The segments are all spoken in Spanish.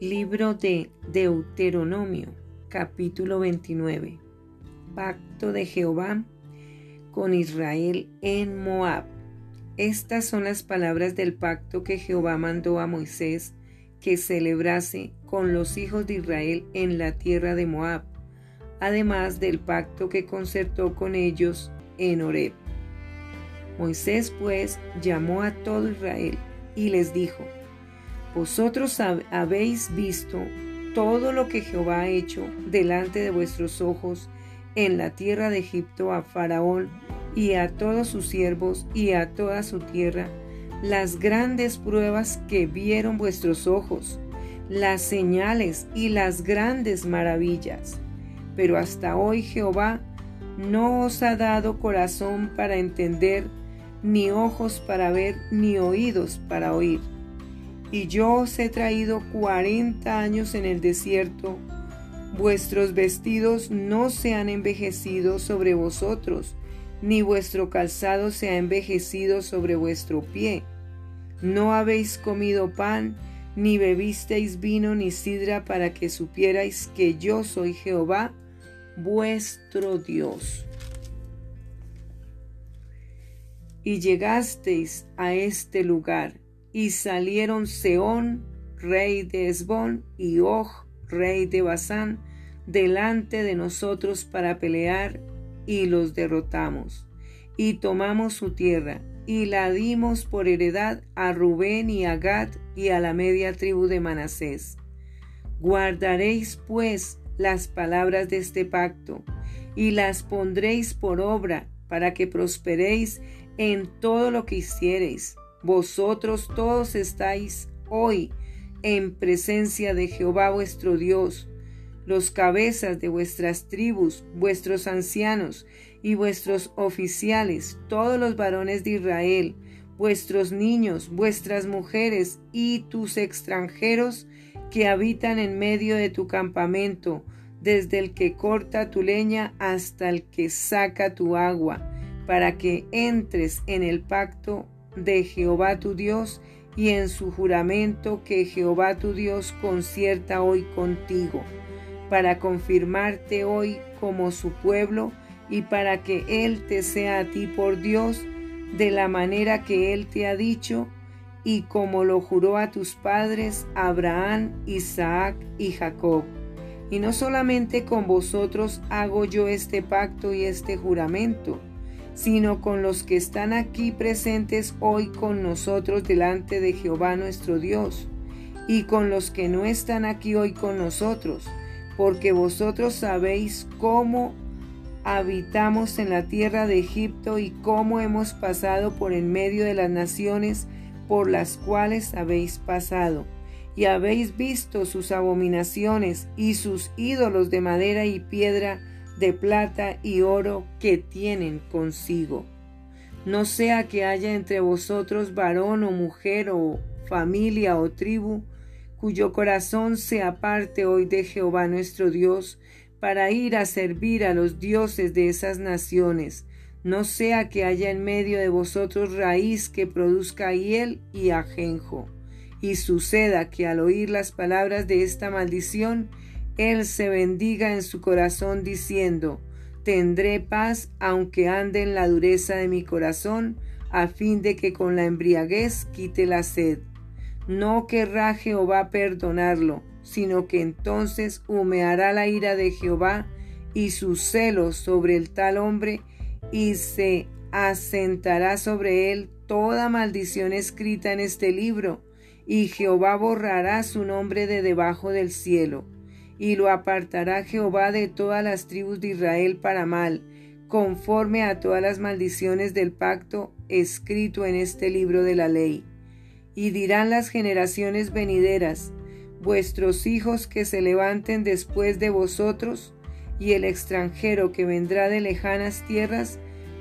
Libro de Deuteronomio, capítulo 29. Pacto de Jehová con Israel en Moab. Estas son las palabras del pacto que Jehová mandó a Moisés que celebrase con los hijos de Israel en la tierra de Moab, además del pacto que concertó con ellos en Horeb. Moisés pues llamó a todo Israel y les dijo, vosotros habéis visto todo lo que Jehová ha hecho delante de vuestros ojos en la tierra de Egipto a Faraón y a todos sus siervos y a toda su tierra, las grandes pruebas que vieron vuestros ojos, las señales y las grandes maravillas. Pero hasta hoy Jehová no os ha dado corazón para entender, ni ojos para ver, ni oídos para oír y yo os he traído cuarenta años en el desierto, vuestros vestidos no se han envejecido sobre vosotros, ni vuestro calzado se ha envejecido sobre vuestro pie. No habéis comido pan, ni bebisteis vino ni sidra para que supierais que yo soy Jehová, vuestro Dios. Y llegasteis a este lugar, y salieron Seón, rey de Esbón, y Og, rey de Basán, delante de nosotros para pelear, y los derrotamos. Y tomamos su tierra, y la dimos por heredad a Rubén y a Gad y a la media tribu de Manasés. Guardaréis pues las palabras de este pacto, y las pondréis por obra, para que prosperéis en todo lo que hiciereis vosotros todos estáis hoy en presencia de Jehová vuestro Dios, los cabezas de vuestras tribus, vuestros ancianos y vuestros oficiales, todos los varones de Israel, vuestros niños, vuestras mujeres y tus extranjeros que habitan en medio de tu campamento, desde el que corta tu leña hasta el que saca tu agua, para que entres en el pacto de Jehová tu Dios y en su juramento que Jehová tu Dios concierta hoy contigo, para confirmarte hoy como su pueblo y para que Él te sea a ti por Dios de la manera que Él te ha dicho y como lo juró a tus padres Abraham, Isaac y Jacob. Y no solamente con vosotros hago yo este pacto y este juramento, sino con los que están aquí presentes hoy con nosotros delante de Jehová nuestro Dios, y con los que no están aquí hoy con nosotros, porque vosotros sabéis cómo habitamos en la tierra de Egipto y cómo hemos pasado por en medio de las naciones por las cuales habéis pasado, y habéis visto sus abominaciones y sus ídolos de madera y piedra, de plata y oro que tienen consigo. No sea que haya entre vosotros varón o mujer o familia o tribu, cuyo corazón se aparte hoy de Jehová nuestro Dios, para ir a servir a los dioses de esas naciones, no sea que haya en medio de vosotros raíz que produzca hiel y ajenjo, y suceda que al oír las palabras de esta maldición, él se bendiga en su corazón diciendo, Tendré paz aunque ande en la dureza de mi corazón, a fin de que con la embriaguez quite la sed. No querrá Jehová perdonarlo, sino que entonces humeará la ira de Jehová y su celo sobre el tal hombre, y se asentará sobre él toda maldición escrita en este libro, y Jehová borrará su nombre de debajo del cielo y lo apartará Jehová de todas las tribus de Israel para mal, conforme a todas las maldiciones del pacto escrito en este libro de la ley. Y dirán las generaciones venideras, vuestros hijos que se levanten después de vosotros, y el extranjero que vendrá de lejanas tierras,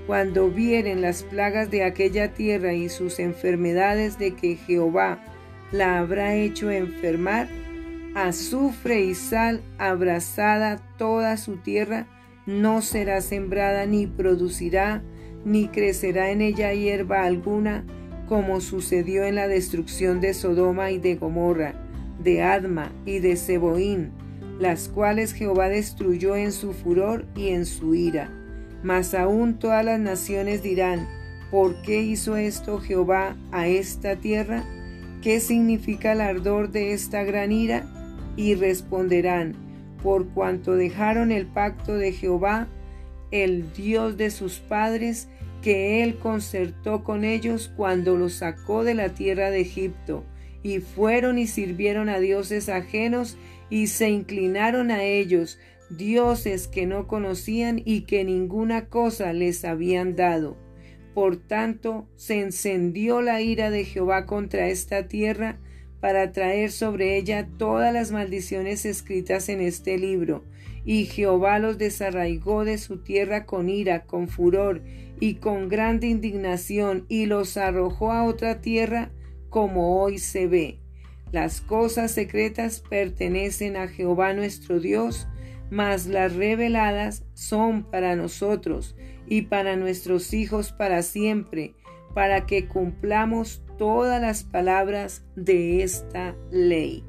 cuando vieren las plagas de aquella tierra y sus enfermedades de que Jehová la habrá hecho enfermar, azufre y sal abrazada toda su tierra, no será sembrada ni producirá, ni crecerá en ella hierba alguna, como sucedió en la destrucción de Sodoma y de Gomorra, de Adma y de Seboín, las cuales Jehová destruyó en su furor y en su ira. Mas aún todas las naciones dirán, ¿por qué hizo esto Jehová a esta tierra? ¿Qué significa el ardor de esta gran ira? Y responderán, por cuanto dejaron el pacto de Jehová, el Dios de sus padres, que él concertó con ellos cuando los sacó de la tierra de Egipto, y fueron y sirvieron a dioses ajenos y se inclinaron a ellos, dioses que no conocían y que ninguna cosa les habían dado. Por tanto, se encendió la ira de Jehová contra esta tierra para traer sobre ella todas las maldiciones escritas en este libro. Y Jehová los desarraigó de su tierra con ira, con furor y con grande indignación, y los arrojó a otra tierra como hoy se ve. Las cosas secretas pertenecen a Jehová nuestro Dios, mas las reveladas son para nosotros y para nuestros hijos para siempre, para que cumplamos todas las palabras de esta ley.